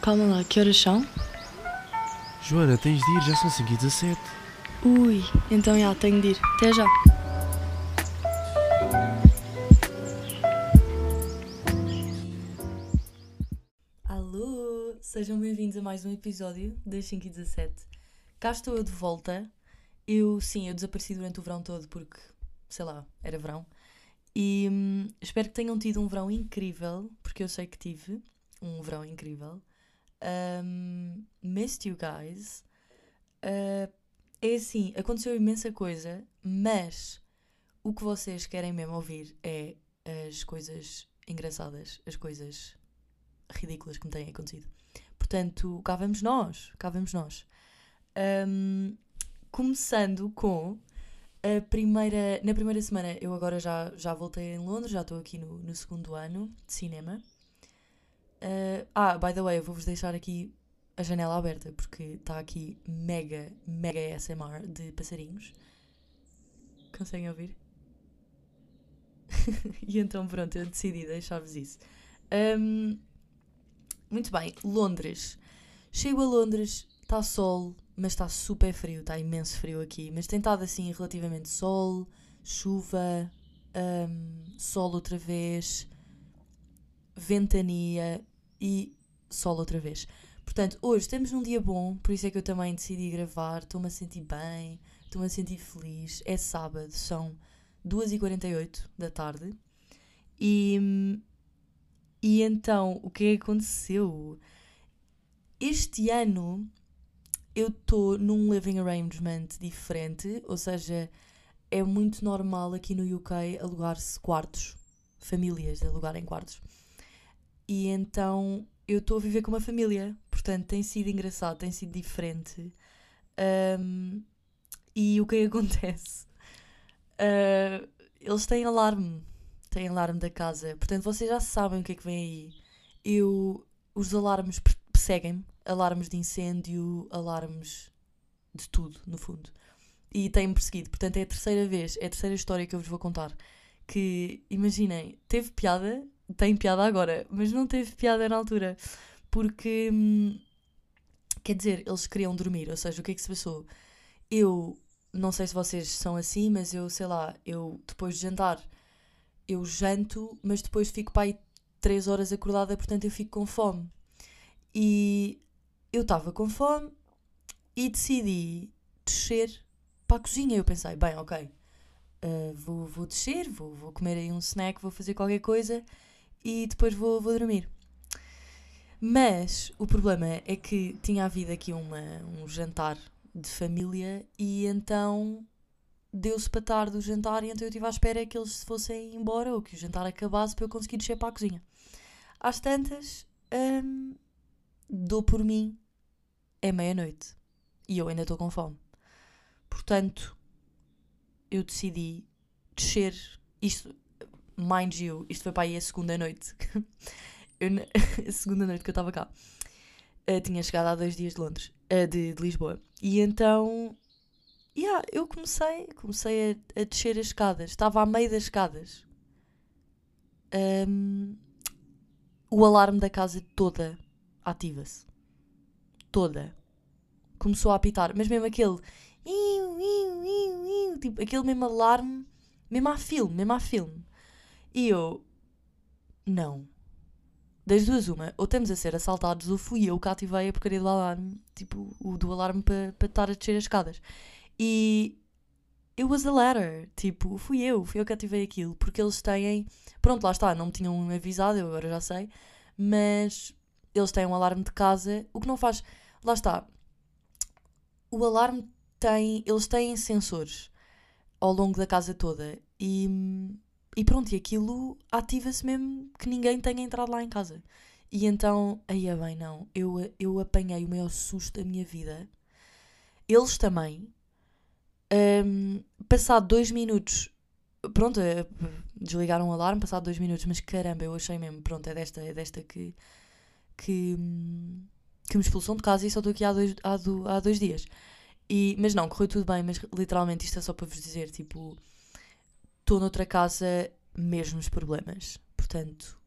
Calma lá, que horas são? Joana, tens de ir, já são 5 e 17. Ui, então já, tenho de ir. Até já. Alô, sejam bem-vindos a mais um episódio das 5 e 17. Cá estou eu de volta. Eu, sim, eu desapareci durante o verão todo porque, sei lá, era verão. E hum, espero que tenham tido um verão incrível, porque eu sei que tive um verão incrível. Um, missed you guys. Uh, é assim, aconteceu imensa coisa, mas o que vocês querem mesmo ouvir é as coisas engraçadas, as coisas ridículas que me têm acontecido. Portanto, cá vamos nós, cá vamos nós. Um, começando com a primeira. Na primeira semana, eu agora já, já voltei em Londres, já estou aqui no, no segundo ano de cinema. Uh, ah, by the way, eu vou-vos deixar aqui a janela aberta porque está aqui mega, mega SMR de passarinhos. Conseguem ouvir? e então, pronto, eu decidi deixar-vos isso. Um, muito bem, Londres. Chego a Londres, está sol, mas está super frio, está imenso frio aqui. Mas tem estado assim relativamente sol, chuva, um, sol outra vez, ventania e sol outra vez. Portanto, hoje estamos num dia bom, por isso é que eu também decidi gravar. Estou-me a sentir bem, estou-me a sentir feliz. É sábado, são 2h48 da tarde. E, e então, o que é que aconteceu? Este ano eu estou num living arrangement diferente, ou seja, é muito normal aqui no UK alugar-se quartos, famílias alugarem quartos. E então eu estou a viver com uma família, portanto tem sido engraçado, tem sido diferente. Um, e o que, é acontece? Uh, eles têm alarme, têm alarme da casa, portanto vocês já sabem o que é que vem aí. Eu, os alarmes perseguem-me, alarmes de incêndio, alarmes de tudo, no fundo. E têm-me perseguido, portanto é a terceira vez, é a terceira história que eu vos vou contar. Que, imaginem, teve piada tem piada agora, mas não teve piada na altura. Porque, hum, quer dizer, eles queriam dormir, ou seja, o que é que se passou? Eu, não sei se vocês são assim, mas eu, sei lá, eu depois de jantar, eu janto, mas depois fico para aí 3 horas acordada, portanto eu fico com fome. E eu estava com fome e decidi descer para a cozinha. Eu pensei, bem, ok, uh, vou, vou descer, vou, vou comer aí um snack, vou fazer qualquer coisa e depois vou, vou dormir. Mas o problema é que tinha havido aqui uma, um jantar de família e então deu-se para tarde o jantar e então eu estive à espera que eles fossem embora ou que o jantar acabasse para eu conseguir descer para a cozinha. Às tantas, hum, dou por mim, é meia-noite e eu ainda estou com fome. Portanto, eu decidi descer. Isto, mind you, isto foi para aí a segunda noite. eu, a segunda noite que eu estava cá. Uh, tinha chegado há dois dias de Londres, uh, de, de, Lisboa. E então, yeah, eu comecei, comecei a, a, descer as escadas. Estava a meio das escadas. Um, o alarme da casa toda ativa-se. Toda. Começou a apitar, mas mesmo aquele. Tipo, aquele mesmo alarme, mesmo a filme, mesmo a filme. E eu, não. Das duas, uma, ou estamos a ser assaltados, ou fui eu que ativei a porcaria do alarme, tipo, o do alarme para pa estar a descer as escadas. E it was the latter, tipo, fui eu, fui eu que ativei aquilo, porque eles têm, pronto, lá está, não me tinham avisado, eu agora já sei, mas eles têm um alarme de casa, o que não faz, lá está, o alarme tem, eles têm sensores ao longo da casa toda e e pronto, e aquilo ativa-se mesmo que ninguém tenha entrado lá em casa. E então, aí é bem, não. Eu, eu apanhei o maior susto da minha vida. Eles também. Um, passado dois minutos, pronto, eh, desligaram o alarme, passado dois minutos, mas caramba, eu achei mesmo, pronto, é desta, é desta que, que, que me expulsam de casa e só estou aqui há dois, há, do, há dois dias. E, mas não, correu tudo bem, mas literalmente isto é só para vos dizer, tipo, estou noutra casa, mesmos problemas. Portanto,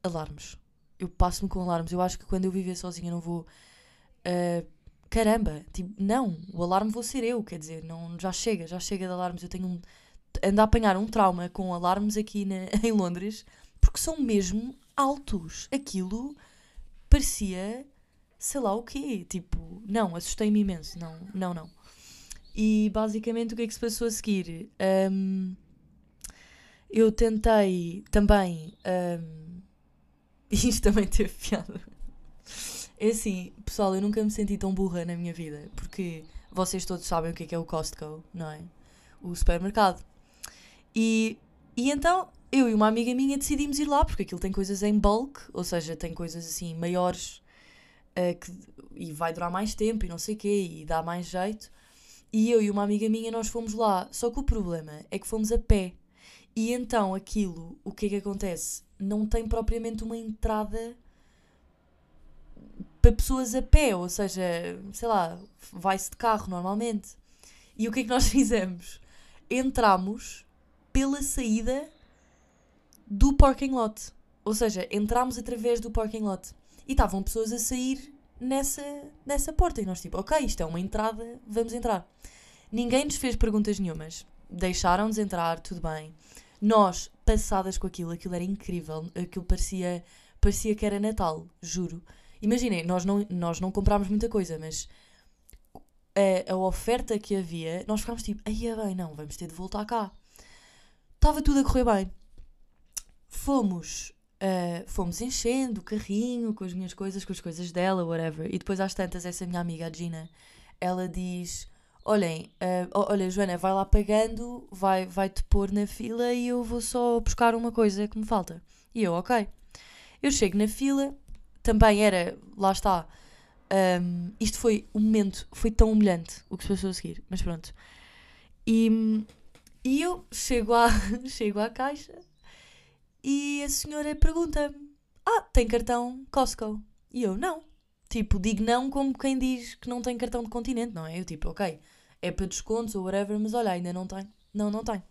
alarmes. eu passo-me com alarmes. Eu acho que quando eu viver sozinha não vou. Uh, caramba, tipo, não, o alarme vou ser eu, quer dizer, não, já chega, já chega de alarmes. Eu tenho um. ando a apanhar um trauma com alarmes aqui na, em Londres porque são mesmo altos. Aquilo parecia, sei lá o quê, tipo, não, assustei-me imenso, não, não, não. E basicamente o que é que se passou a seguir? Um, eu tentei também. Um, isto também teve piada. É assim, pessoal, eu nunca me senti tão burra na minha vida, porque vocês todos sabem o que é, que é o Costco, não é? O supermercado. E, e então eu e uma amiga minha decidimos ir lá, porque aquilo tem coisas em bulk, ou seja, tem coisas assim maiores uh, que, e vai durar mais tempo e não sei o quê, e dá mais jeito. E eu e uma amiga minha nós fomos lá, só que o problema é que fomos a pé. E então aquilo, o que é que acontece? Não tem propriamente uma entrada para pessoas a pé, ou seja, sei lá, vai-se de carro normalmente. E o que é que nós fizemos? Entramos pela saída do parking lot. Ou seja, entramos através do parking lot. E estavam pessoas a sair nessa, nessa porta. E nós, tipo, ok, isto é uma entrada, vamos entrar. Ninguém nos fez perguntas nenhumas. Deixaram-nos entrar, tudo bem. Nós, passadas com aquilo, aquilo era incrível. Aquilo parecia, parecia que era Natal, juro. Imaginem, nós não, nós não comprámos muita coisa, mas a, a oferta que havia, nós ficámos tipo, aí é bem, não, vamos ter de voltar cá. Estava tudo a correr bem. Fomos Uh, fomos enchendo o carrinho com as minhas coisas, com as coisas dela, whatever. E depois, às tantas, essa minha amiga, a Gina, ela diz: Olhem, uh, olha, Joana, vai lá pagando, vai, vai-te pôr na fila e eu vou só buscar uma coisa que me falta. E eu, ok. Eu chego na fila, também era, lá está. Um, isto foi um momento, foi tão humilhante o que se passou a seguir, mas pronto. E, e eu chego à, chego à caixa e a senhora pergunta-me: Ah, tem cartão Costco? E eu, não. Tipo, digo não como quem diz que não tem cartão de continente, não é? Eu, tipo, ok, é para descontos ou whatever, mas olha, ainda não tem. Não, não tem.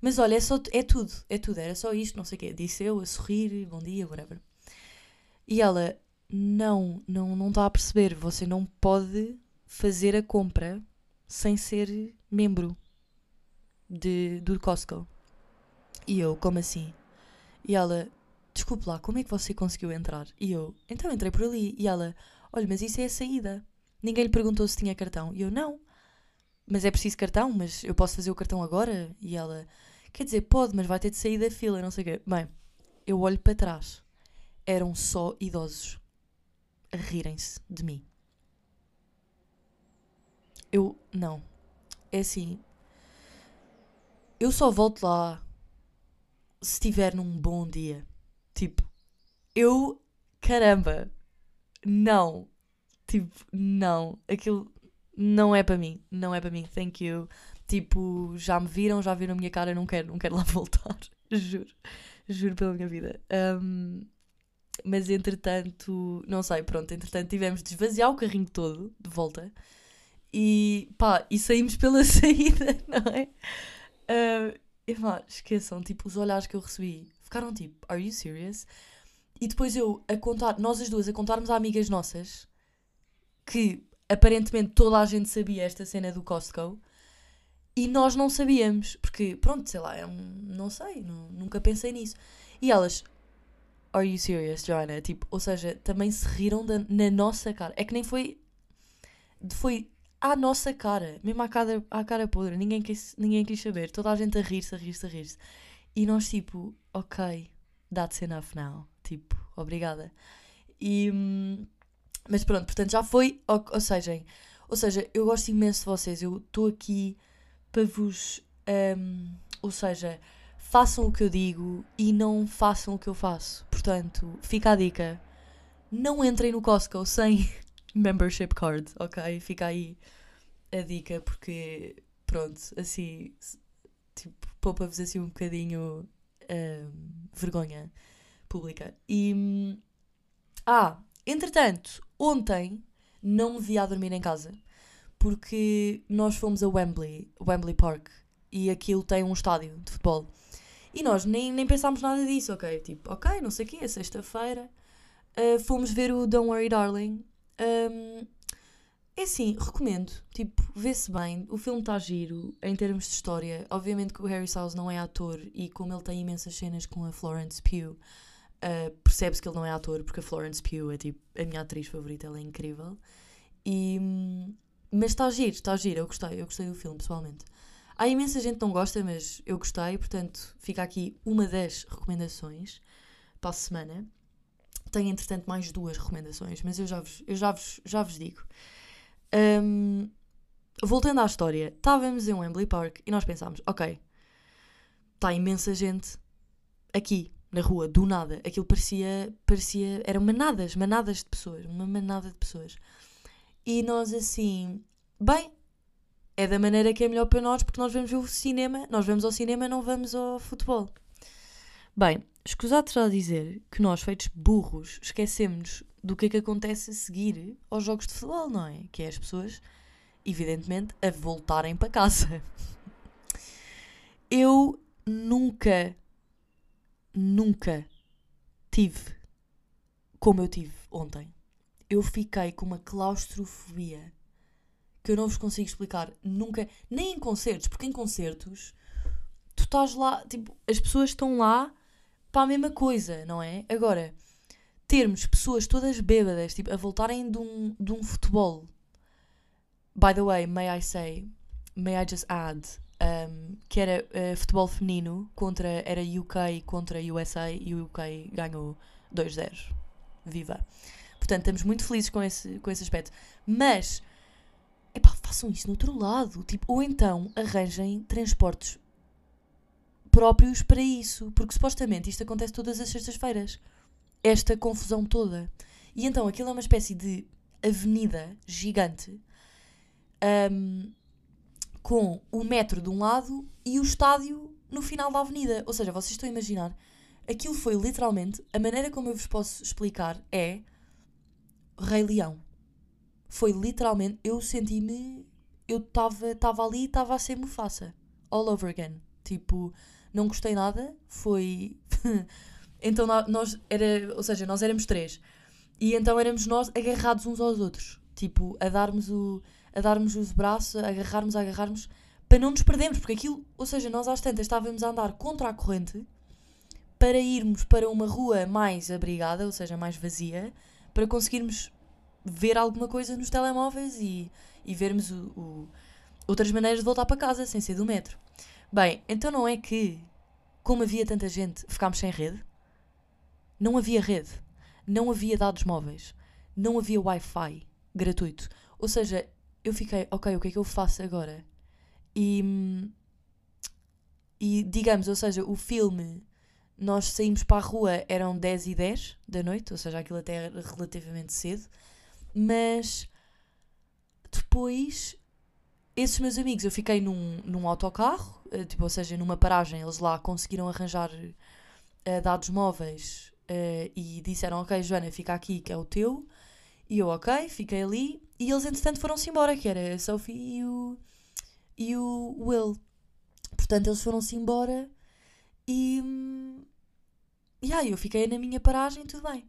Mas olha, é, só, é tudo, é tudo, era só isto, não sei o quê. Disse eu a sorrir, bom dia, whatever. E ela, não, não, não está a perceber, você não pode fazer a compra sem ser membro de, do Costco. E eu, como assim? E ela, desculpe lá, como é que você conseguiu entrar? E eu, então entrei por ali. E ela, olha, mas isso é a saída. Ninguém lhe perguntou se tinha cartão. E eu, não. Mas é preciso cartão, mas eu posso fazer o cartão agora? E ela, quer dizer, pode, mas vai ter de sair da fila, não sei o quê. Bem, eu olho para trás. Eram só idosos a rirem-se de mim. Eu, não. É assim. Eu só volto lá se estiver num bom dia. Tipo, eu, caramba, não. Tipo, não. Aquilo não é para mim. Não é para mim. Thank you. Tipo, já me viram, já viram a minha cara, não quero, não quero lá voltar. Juro. Juro pela minha vida. Um, mas entretanto, não sei, pronto, entretanto tivemos de esvaziar o carrinho todo de volta e pá, e saímos pela saída, não é? Uh, e pá, esqueçam, tipo, os olhares que eu recebi ficaram tipo, are you serious? E depois eu a contar, nós as duas a contarmos a amigas nossas que aparentemente toda a gente sabia esta cena do Costco e nós não sabíamos, porque pronto, sei lá, é não sei, não, nunca pensei nisso. E elas, are you serious, Joanna? Tipo, ou seja, também se riram da, na nossa cara. É que nem foi. Foi à nossa cara, mesmo à cara, à cara podre, ninguém quis, ninguém quis saber, toda a gente a rir-se, a rir-se, a rir-se. E nós, tipo, ok, that's enough now. Tipo, obrigada. E, hum, mas pronto, portanto, já foi. Ou, ou, seja, ou seja, eu gosto imenso de vocês, eu estou aqui para vos. Um, ou seja, façam o que eu digo e não façam o que eu faço. Portanto, fica a dica. Não entrem no Costco sem membership card, ok? Fica aí a dica, porque pronto, assim, tipo, poupa-vos assim um bocadinho um, vergonha pública. E. Ah, entretanto, ontem não me vi a dormir em casa porque nós fomos a Wembley, Wembley Park, e aquilo tem um estádio de futebol. E nós nem, nem pensámos nada disso, ok? Tipo, ok, não sei o quê, é sexta-feira, uh, fomos ver o Don't Worry Darling. Um, é assim, recomendo. Tipo, vê-se bem. O filme está giro em termos de história. Obviamente que o Harry Styles não é ator e como ele tem imensas cenas com a Florence Pugh, uh, percebe-se que ele não é ator porque a Florence Pugh é tipo a minha atriz favorita, ela é incrível. E, mas está giro, está giro. Eu gostei, eu gostei do filme, pessoalmente. Há imensa gente que não gosta, mas eu gostei, portanto, fica aqui uma das recomendações para a semana. Tenho, entretanto, mais duas recomendações, mas eu já vos, eu já vos, já vos digo. Um, voltando à história, estávamos em Wembley Park e nós pensámos: ok, está imensa gente aqui na rua, do nada. Aquilo parecia, parecia, eram manadas, manadas de pessoas, uma manada de pessoas. E nós assim, bem, é da maneira que é melhor para nós, porque nós vamos ver o cinema, nós vamos ao cinema, não vamos ao futebol. Bem, escusado será dizer que nós, feitos burros, esquecemos do que é que acontece a seguir aos jogos de futebol, não é? Que é as pessoas, evidentemente, a voltarem para casa. Eu nunca, nunca tive como eu tive ontem. Eu fiquei com uma claustrofobia que eu não vos consigo explicar nunca, nem em concertos, porque em concertos tu estás lá, tipo, as pessoas estão lá para a mesma coisa, não é? Agora, termos pessoas todas bêbadas, tipo, a voltarem de um, de um futebol. By the way, may I say, may I just add, um, que era uh, futebol feminino contra, era UK contra USA e o UK ganhou 2-0. Viva! Portanto, estamos muito felizes com esse, com esse aspecto. Mas epá, façam isso no outro lado. Tipo, ou então arranjem transportes próprios para isso. Porque supostamente isto acontece todas as sextas-feiras. Esta confusão toda. E então aquilo é uma espécie de avenida gigante um, com o metro de um lado e o estádio no final da avenida. Ou seja, vocês estão a imaginar. Aquilo foi literalmente. A maneira como eu vos posso explicar é. Rei Leão foi literalmente, eu senti-me, eu estava ali e estava a ser Mufasa, all over again. Tipo, não gostei nada, foi. então nós, era, ou seja, nós éramos três. E então éramos nós agarrados uns aos outros, tipo, a darmos o a darmos os braços, a agarrarmos, a agarrarmos, para não nos perdermos, porque aquilo, ou seja, nós às tantas estávamos a andar contra a corrente para irmos para uma rua mais abrigada, ou seja, mais vazia, para conseguirmos ver alguma coisa nos telemóveis e, e vermos o, o, outras maneiras de voltar para casa sem ser do metro. Bem, então não é que, como havia tanta gente, ficámos sem rede? Não havia rede, não havia dados móveis, não havia Wi-Fi gratuito. Ou seja, eu fiquei, ok, o que é que eu faço agora? E, e digamos, ou seja, o filme, nós saímos para a rua, eram 10 e 10 da noite, ou seja, aquilo até era relativamente cedo. Mas depois, esses meus amigos, eu fiquei num, num autocarro, eh, tipo, ou seja, numa paragem, eles lá conseguiram arranjar uh, dados móveis uh, e disseram: Ok, Joana, fica aqui que é o teu. E eu, ok, fiquei ali. E eles, entretanto, foram-se embora, que era a Sophie e o, e o Will. Portanto, eles foram-se embora e. E aí, eu fiquei na minha paragem, tudo bem.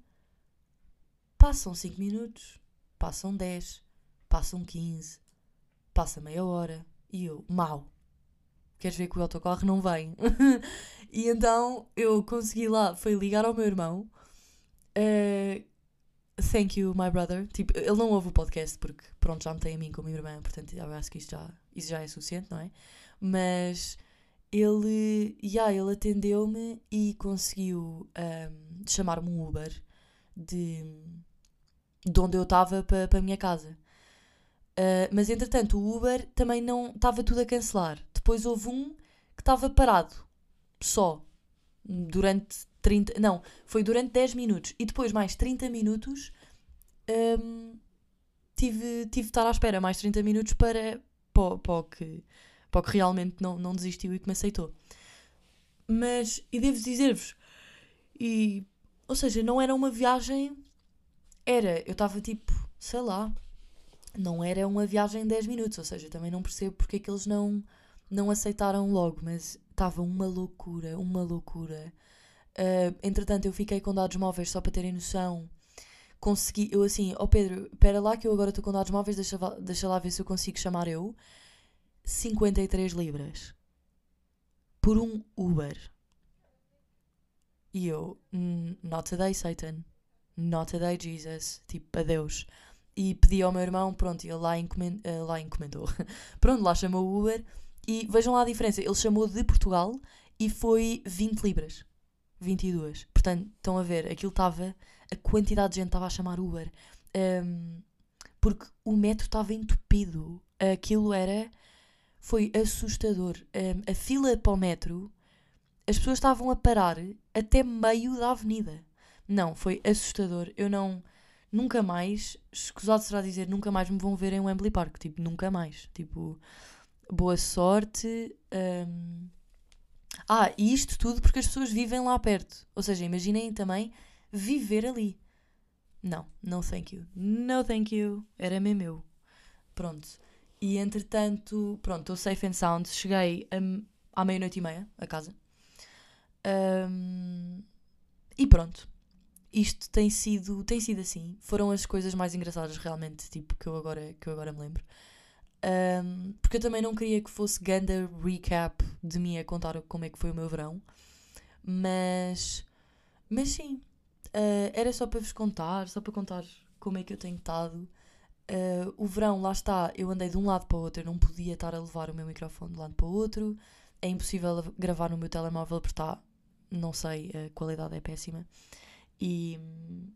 Passam 5 minutos, passam 10, passam 15, passa meia hora e eu, mal. Queres ver que o autocarro não vem? e então eu consegui lá, foi ligar ao meu irmão. Uh, thank you, my brother. Tipo, ele não ouve o podcast porque, pronto, já me tem a mim como irmã, portanto, eu acho que isso já, isso já é suficiente, não é? Mas ele, yeah, ele atendeu-me e conseguiu um, chamar-me um Uber de de onde eu estava para pa a minha casa. Uh, mas entretanto, o Uber também não estava tudo a cancelar. Depois houve um que estava parado, só, durante 30. Não, foi durante 10 minutos. E depois, mais 30 minutos, um, tive, tive de estar à espera mais 30 minutos para, para, para, que, para que realmente não, não desistiu e que me aceitou. Mas, e devo dizer-vos, e, ou seja, não era uma viagem era, eu estava tipo, sei lá, não era uma viagem de 10 minutos, ou seja, também não percebo porque é que eles não, não aceitaram logo, mas estava uma loucura, uma loucura. Uh, entretanto, eu fiquei com dados móveis só para terem noção. consegui, eu assim, ó Pedro, espera lá que eu agora estou com dados móveis, deixa, deixa lá ver se eu consigo chamar eu. 53 libras. Por um Uber. E eu, "N- not today, Satan. Not today, Jesus. Tipo, adeus. E pedi ao meu irmão, pronto, ele lá, eh, lá encomendou. pronto, lá chamou o Uber. E vejam lá a diferença. Ele chamou de Portugal e foi 20 libras. 22. Portanto, estão a ver, aquilo estava. A quantidade de gente estava a chamar Uber. Ahm, porque o metro estava entupido. Aquilo era. Foi assustador. Ahm, a fila para o metro, as pessoas estavam a parar até meio da avenida. Não, foi assustador. Eu não. Nunca mais, escusado será dizer, nunca mais me vão ver em Wembley Park. Tipo, nunca mais. Tipo, boa sorte. ahm. Ah, e isto tudo porque as pessoas vivem lá perto. Ou seja, imaginem também viver ali. Não, no thank you. No thank you. Era mesmo eu. Pronto. E entretanto, pronto, estou safe and sound. Cheguei a- à meia-noite e meia a casa. Ahm, e pronto. Isto tem sido, tem sido assim. Foram as coisas mais engraçadas realmente, tipo, que eu agora, que eu agora me lembro. Ahm, porque eu também não queria que fosse ganda recap de mim a contar como é que foi o meu verão. Mas, mas sim, ah, era só para vos contar, só para contar como é que eu tenho estado. Ah, o verão, lá está, eu andei de um lado para o outro, eu não podia estar a levar o meu microfone de um lado para o outro. É impossível gravar no meu telemóvel porque está, não sei, a qualidade é péssima. E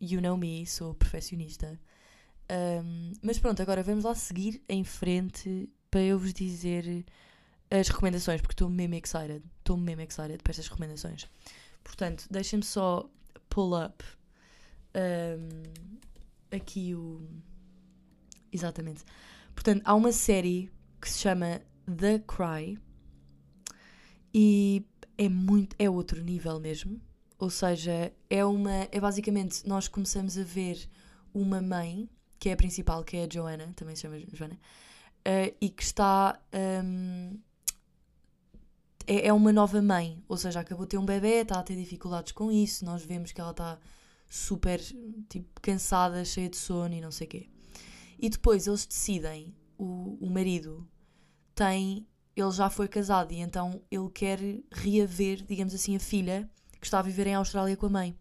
you know me, sou perfeccionista. Um, mas pronto, agora vamos lá seguir em frente para eu vos dizer as recomendações, porque estou mesmo excited. Estou mesmo excited para estas recomendações. Portanto, deixem-me só pull up um, aqui o. Exatamente. Portanto, há uma série que se chama The Cry e é muito. é outro nível mesmo. Ou seja, é uma. é basicamente nós começamos a ver uma mãe, que é a principal, que é a Joanna, também se chama Joanna, eh, e que está. hum, é, é uma nova mãe, ou seja, acabou de ter um bebê, está a ter dificuldades com isso. Nós vemos que ela está super tipo, cansada, cheia de sono e não sei o quê. E depois eles decidem, o, o marido tem. Ele já foi casado e então ele quer reaver, digamos assim, a filha que está a viver em Austrália com a mãe.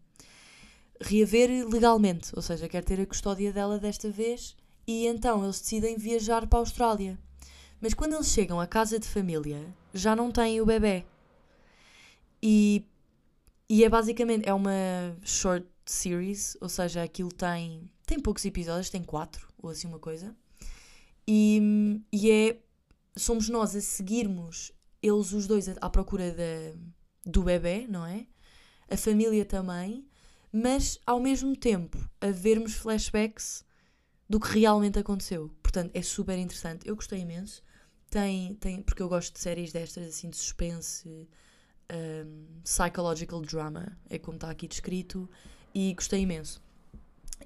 Reaver legalmente, ou seja, quer ter a custódia dela desta vez e então eles decidem viajar para a Austrália. Mas quando eles chegam à casa de família, já não têm o bebê. E, e é basicamente é uma short series, ou seja, aquilo tem tem poucos episódios, tem quatro ou assim uma coisa. E, e é somos nós a seguirmos eles os dois à procura da, do bebê, não é? A família também, mas ao mesmo tempo a vermos flashbacks do que realmente aconteceu. Portanto, é super interessante. Eu gostei imenso. Tem, tem, porque eu gosto de séries destas, assim, de suspense, um, psychological drama, é como está aqui descrito, e gostei imenso.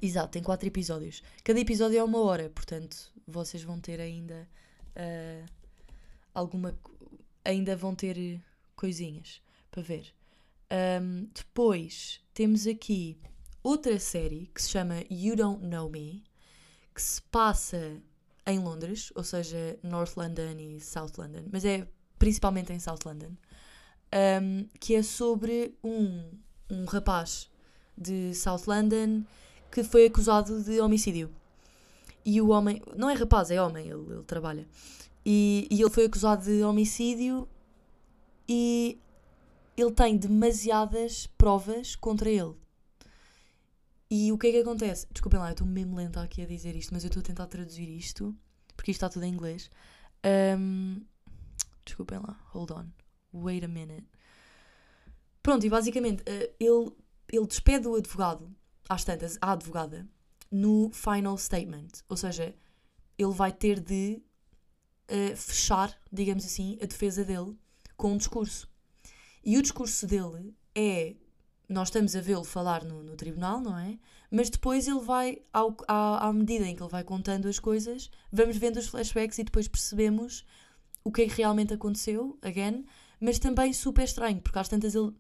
Exato, tem quatro episódios. Cada episódio é uma hora, portanto, vocês vão ter ainda uh, alguma. Ainda vão ter coisinhas para ver. Um, depois temos aqui outra série que se chama You Don't Know Me, que se passa em Londres, ou seja, North London e South London, mas é principalmente em South London, um, que é sobre um, um rapaz de South London que foi acusado de homicídio. E o homem, não é rapaz, é homem, ele, ele trabalha. E, e ele foi acusado de homicídio e ele tem demasiadas provas contra ele. E o que é que acontece? Desculpem lá, eu estou mesmo lenta aqui a dizer isto, mas eu estou a tentar traduzir isto, porque isto está tudo em inglês. Um, desculpem lá, hold on. Wait a minute. Pronto, e basicamente eh, ele, ele despede o advogado, às tantas, a advogada, no final statement. Ou seja, ele vai ter de eh, fechar, digamos assim, a defesa dele com um discurso. E o discurso dele é. Nós estamos a vê-lo falar no, no tribunal, não é? Mas depois ele vai, ao, à, à medida em que ele vai contando as coisas, vamos vendo os flashbacks e depois percebemos o que é que realmente aconteceu, again, mas também super estranho, porque às tantas ele.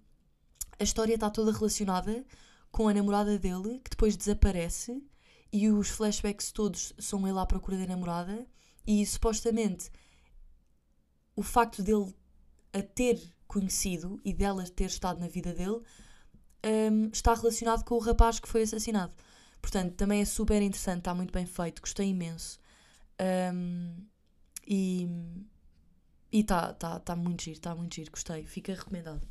A história está toda relacionada com a namorada dele, que depois desaparece e os flashbacks todos são ele à procura da namorada e supostamente o facto dele a ter conhecido e dela ter estado na vida dele um, está relacionado com o rapaz que foi assassinado. Portanto, também é super interessante, está muito bem feito, gostei imenso. Um, e está tá, tá muito giro, está muito giro, gostei, fica recomendado.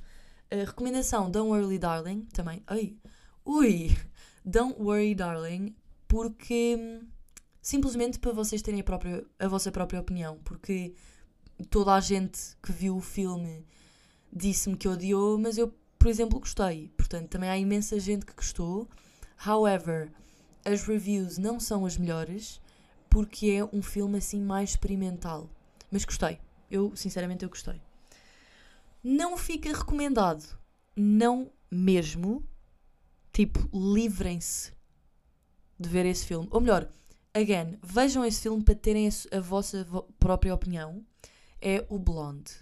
Uh, recomendação: Don't Worry Darling, também. Ai, ui! Don't Worry Darling, porque simplesmente para vocês terem a, própria, a vossa própria opinião, porque toda a gente que viu o filme disse-me que odiou, mas eu, por exemplo, gostei. Portanto, também há imensa gente que gostou. However, as reviews não são as melhores porque é um filme assim mais experimental. Mas gostei. Eu, sinceramente, eu gostei. Não fica recomendado. Não mesmo. Tipo, livrem-se de ver esse filme. Ou melhor, again, vejam esse filme para terem a, vossa vo própria opinião. É o Blonde.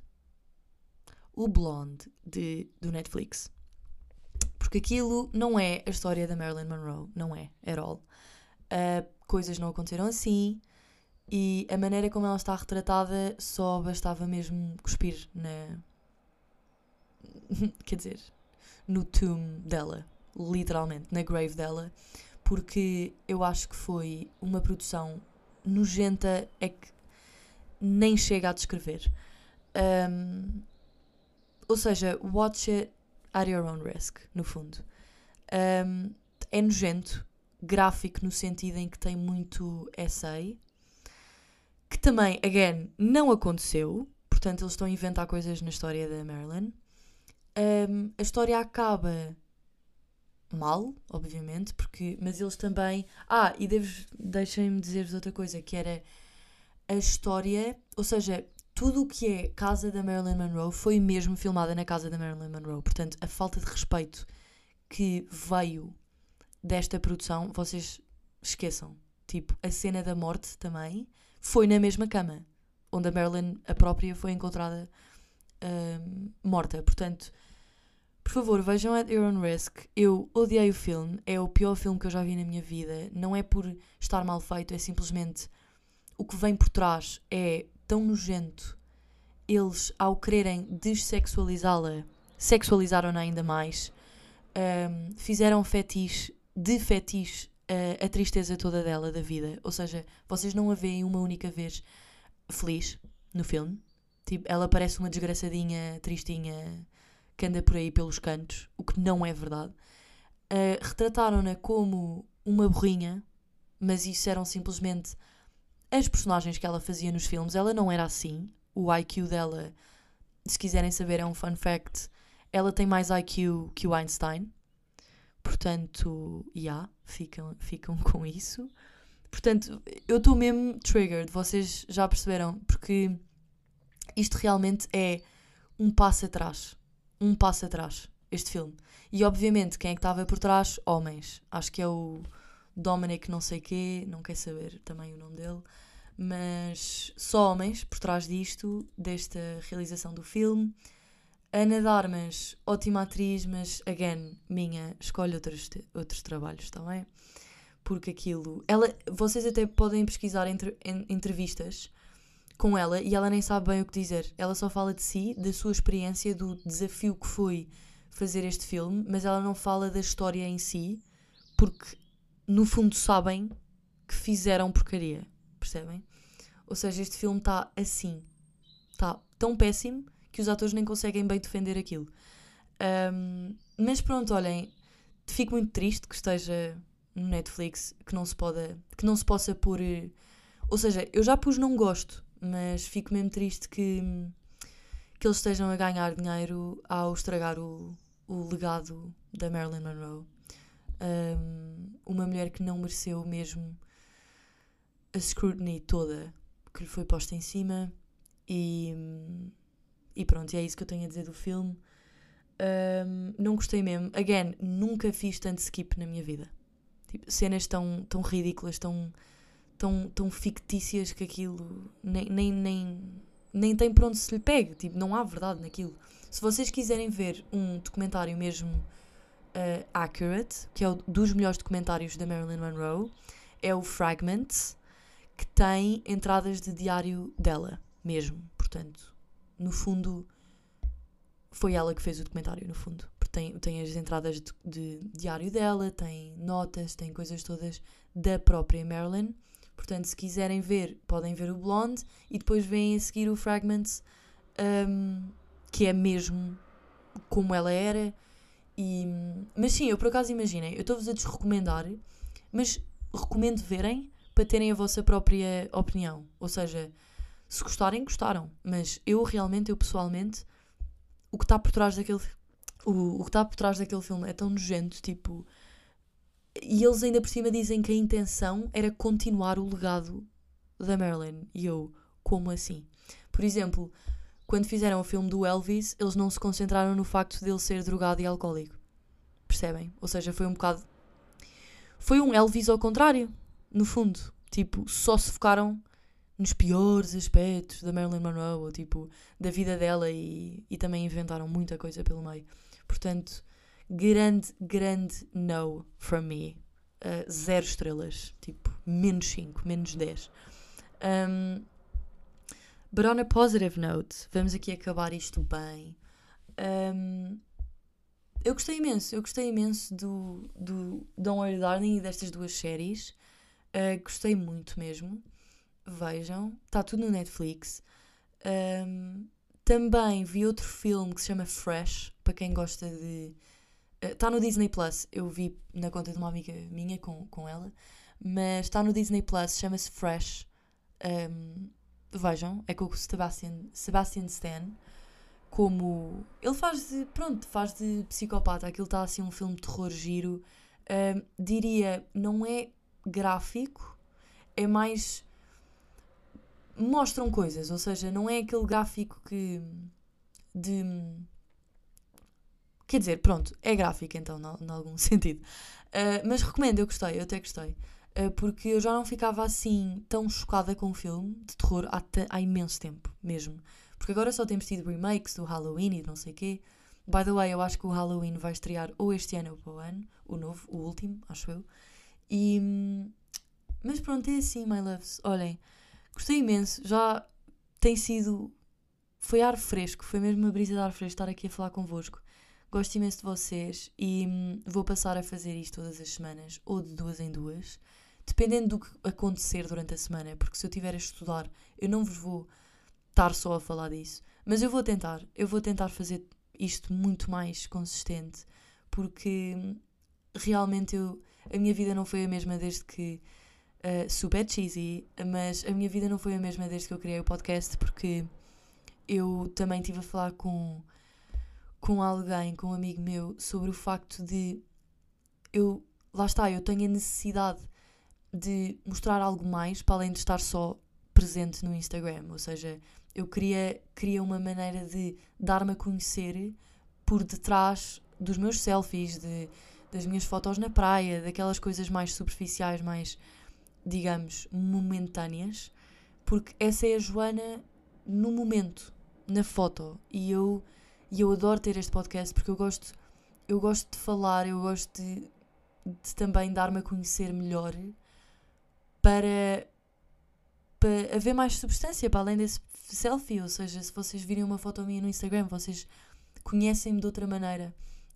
O Blonde de, do Netflix. Porque aquilo não é a história da Marilyn Monroe. Não é, at all. Uh, coisas não aconteceram assim e a maneira como ela está retratada só bastava mesmo cuspir na. Quer dizer, no tomb dela, literalmente, na grave dela, porque eu acho que foi uma produção nojenta, é que nem chega a descrever. Um, ou seja, watch it at your own risk, no fundo. Um, é nojento, gráfico no sentido em que tem muito essay, que também, again, não aconteceu, portanto eles estão a inventar coisas na história da Marilyn. Um, a história acaba mal, obviamente, porque, mas eles também. Ah, e deixem-me dizer-vos outra coisa, que era a história, ou seja, tudo o que é casa da Marilyn Monroe foi mesmo filmada na casa da Marilyn Monroe. Portanto, a falta de respeito que veio desta produção, vocês esqueçam. Tipo, a cena da morte também foi na mesma cama, onde a Marilyn, a própria, foi encontrada uh, morta. Portanto, por favor, vejam At Your Own Risk. Eu odiei o filme, é o pior filme que eu já vi na minha vida. Não é por estar mal feito, é simplesmente o que vem por trás é tão nojento. Eles, ao quererem dessexualizá-la, sexualizaram-na ainda mais. Um, fizeram fetiche de fetiche a, a, tristeza toda dela, da vida. Ou seja, vocês não a veem uma única vez feliz no filme. Tipo, ela parece uma desgraçadinha, tristinha, que anda por aí pelos cantos, o que não é verdade. Uh, Retrataram-na como uma burrinha, mas isso eram simplesmente as personagens que ela fazia nos filmes. Ela não era assim. O IQ dela, se quiserem saber, é um fun fact. Ela tem mais IQ que o Einstein. Portanto, já, yeah, ficam, ficam com isso. Portanto, eu estou mesmo triggered, vocês já perceberam, porque isto realmente é um passo atrás. Um passo atrás, este filme. E obviamente, quem é que estava por trás? Homens. Acho que é o Dominic não sei quê, não quer saber também o nome dele. Mas só homens por trás disto, desta realização do filme. Ana Darmas, ótima atriz, mas, again, minha, escolhe outros, outros trabalhos, bem? Porque aquilo. Ela, vocês até podem pesquisar entre, en, entrevistas com ela e ela nem sabe bem o que dizer. Ela só fala de si, da sua experiência, do desafio que foi fazer este filme, mas ela não fala da história em si, porque no fundo sabem que fizeram porcaria, percebem? Ou seja, este filme está assim, está tão péssimo que os atores nem conseguem bem defender aquilo. Um, mas pronto, olhem, fico muito triste que esteja no Netflix, que não se, pode, que não se possa pôr. Ou seja, eu já pus não gosto, mas fico mesmo triste que, que eles estejam a ganhar dinheiro ao estragar o, o legado da Marilyn Monroe. Um, uma mulher que não mereceu mesmo a scrutiny toda que lhe foi posta em cima e e pronto, é isso que eu tenho a dizer do filme. Um, não gostei mesmo. Again, nunca fiz tanto skip na minha vida. Tipo, cenas tão, tão ridículas, tão, tão, tão fictícias que aquilo nem, nem, nem, nem tem para onde se lhe pegue. Tipo, não há verdade naquilo. Se vocês quiserem ver um documentário mesmo uh, accurate, que é o dos melhores documentários da Marilyn Monroe, é o Fragments, que tem entradas de diário dela mesmo. Portanto, no fundo, foi ela que fez o documentário, no fundo. Porque tem, tem as entradas de, de diário dela, tem notas, tem coisas todas da própria Marilyn. Portanto, se quiserem ver, podem ver o Blonde e depois vêm a seguir o Fragments, um, que é mesmo como ela era. E, mas sim, eu por acaso imaginei, eu estou-vos a desrecomendar, mas recomendo verem para terem a vossa própria opinião. Ou seja, se gostarem, gostaram. Mas eu realmente, eu pessoalmente, o que está por trás daquele o, o que está por trás daquele filme é tão nojento, tipo. E eles ainda por cima dizem que a intenção era continuar o legado da Marilyn. E eu, como assim? Por exemplo, quando fizeram o filme do Elvis, eles não se concentraram no facto dele ser drogado e alcoólico. Percebem? Ou seja, foi um bocado. Foi um Elvis ao contrário, no fundo. Tipo, só se focaram nos piores aspectos da Marilyn Monroe, ou tipo, da vida dela e, e também inventaram muita coisa pelo meio. Portanto, grande, grande no from me. Uh, zero estrelas. Tipo, menos 5, menos 10. Um, but on a positive note, vamos aqui acabar isto bem. Um, eu gostei imenso, eu gostei imenso do, do Don't Worry Darling e destas duas séries. Uh, gostei muito mesmo. Vejam, está tudo no Netflix. Um, também vi outro filme que se chama Fresh, para quem gosta de. Está uh, no Disney Plus, eu vi na conta de uma amiga minha com, com ela, mas está no Disney Plus, chama-se Fresh. Um, vejam, é com o Sebastian, Sebastian Stan. Como. Ele faz de. Pronto, faz de psicopata. Aquilo está assim um filme de terror giro. Um, diria, não é gráfico, é mais mostram coisas, ou seja, não é aquele gráfico que. de. Quer dizer, pronto, é gráfico então, em algum sentido. Uh, mas recomendo, eu gostei, eu até gostei. Uh, porque eu já não ficava assim tão chocada com o filme de terror há, há imenso tempo, mesmo. Porque agora só temos tido remakes do Halloween e não sei o quê. By the way, eu acho que o Halloween vai estrear ou este ano ou para o ano, o novo, o último, acho eu. E. Mas pronto, é assim, my loves. Olhem, Gostei imenso, já tem sido. Foi ar fresco, foi mesmo uma brisa de ar fresco estar aqui a falar convosco. Gosto imenso de vocês e hum, vou passar a fazer isto todas as semanas, ou de duas em duas, dependendo do que acontecer durante a semana, porque se eu estiver a estudar, eu não vos vou estar só a falar disso. Mas eu vou tentar, eu vou tentar fazer isto muito mais consistente, porque hum, realmente eu, a minha vida não foi a mesma desde que uh, super cheesy, mas a minha vida não foi a mesma desde que eu criei o podcast, porque eu também estive a falar com, com alguém, com um amigo meu, sobre o facto de eu, lá está, eu tenho a necessidade de mostrar algo mais para além de estar só presente no Instagram, ou seja, eu queria, queria uma maneira de dar-me a conhecer por detrás dos meus selfies, de, das minhas fotos na praia, daquelas coisas mais superficiais, mais digamos, momentâneas, porque essa é a Joana no momento, na foto. E eu, e eu adoro ter este podcast porque eu gosto, eu gosto de falar, eu gosto de, de também dar-me a conhecer melhor para, para haver mais substância para além desse selfie. Ou seja, se vocês virem uma foto minha no Instagram, vocês conhecem-me de outra maneira.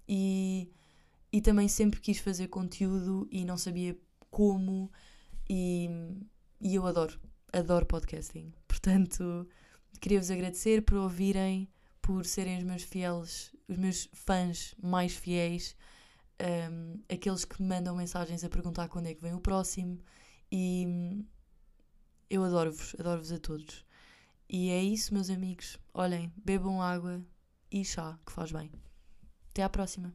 E, e também sempre quis fazer conteúdo e não sabia como e, e eu adoro, adoro podcasting. Portanto, queria-vos agradecer por ouvirem, por serem os meus fiéis, os meus fãs mais fiéis, um, aqueles que me mandam mensagens a perguntar quando é que vem o próximo. E eu adoro-vos, adoro-vos a todos. E é isso, meus amigos. Olhem, bebam água e chá, que faz bem. Até à próxima.